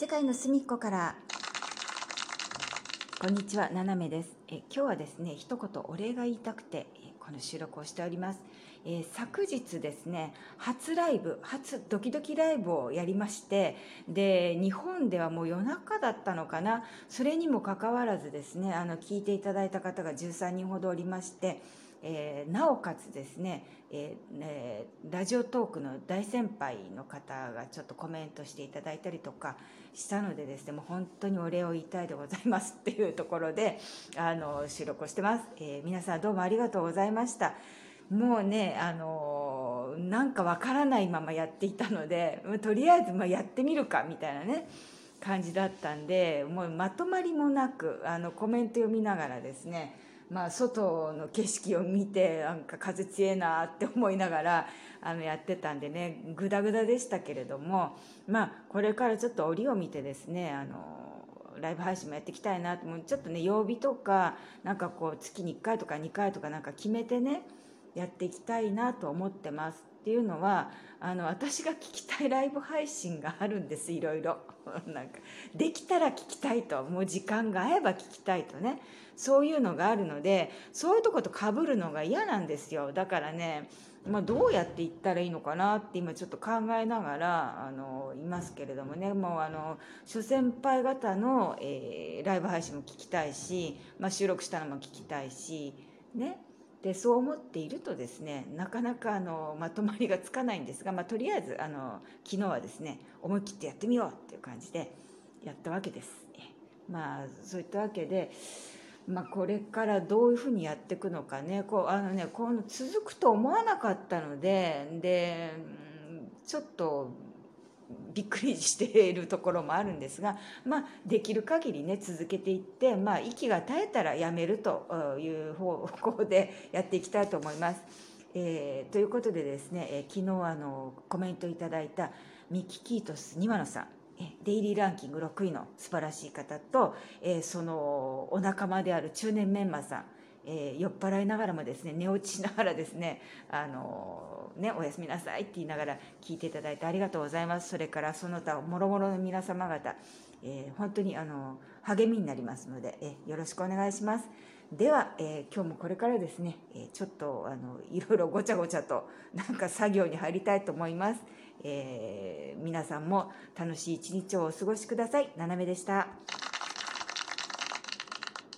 世界の隅っこから。こんにちはななめです。え今日はですね一言お礼が言いたくてこの収録をしております、えー、昨日ですね初ライブ初ドキドキライブをやりましてで日本ではもう夜中だったのかな？それにもかかわらずですねあの聞いていただいた方が13人ほどおりましてえー、なおかつですね、えー、ラジオトークの大先輩の方がちょっとコメントしていただいたりとかしたのでですねもう本当にお礼を言いたいでございますっていうところであの収録をしてます、え皆さんどうもありがとうございました。もうねあのなんかわからないままやっていたのでとりあえずまやってみるかみたいなね感じだったんでもうまとまりもなくあのコメント読みながらですねまあ、外の景色を見てなんか風強えなって思いながらあのやってたんでねグダグダでしたけれども、まあ、これからちょっと折を見てですねあのライブ配信もやっていきたいなともうちょっとね曜日とかなんかこう月に1回とか2回とかなんか決めてねやっていきたいなと思ってます。っていうのはあの私が聞きたいライブ配信があるんですいろいろ。なんかできたら聞きたいともう時間が合えば聞きたいとね。そういうのがあるのでそういうとことかぶるのが嫌なんですよ。だからねまあ、どうやっていったらいいのかなって今ちょっと考えながらあのいますけれどもね。もうあの諸先輩方の、えー、ライブ配信も聞きたいし、まあ、収録したのも聞きたいしね。でそう思っているとですねなかなかあのまとまりがつかないんですが、まあ、とりあえずあの昨日はですね思い切ってやってみようっていう感じでやったわけです。まあそういったわけで、まあ、これからどういうふうにやっていくのかねこうあのねこの続くと思わなかったのででちょっとびっくりしているところもあるんですが、まあ、できる限りね続けていって、まあ、息が絶えたらやめるという方向でやっていきたいと思います。えー、ということでですね、えー、昨日あのコメントいただいたミキ・キートス・ニワノさんデイリーランキング6位の素晴らしい方と、えー、そのお仲間である中年メンマさんえー、酔っ払いながらもですね寝落ちしながらですねあのねおやすみなさいって言いながら聞いていただいてありがとうございますそれからその他もろもろの皆様方、えー、本当にあの励みになりますので、えー、よろしくお願いしますでは、えー、今日もこれからですね、えちょっとあのいろいろごちゃごちゃとなんか作業に入りたいと思います、え皆さんも楽しい一日をお過ごしください。ななめでした。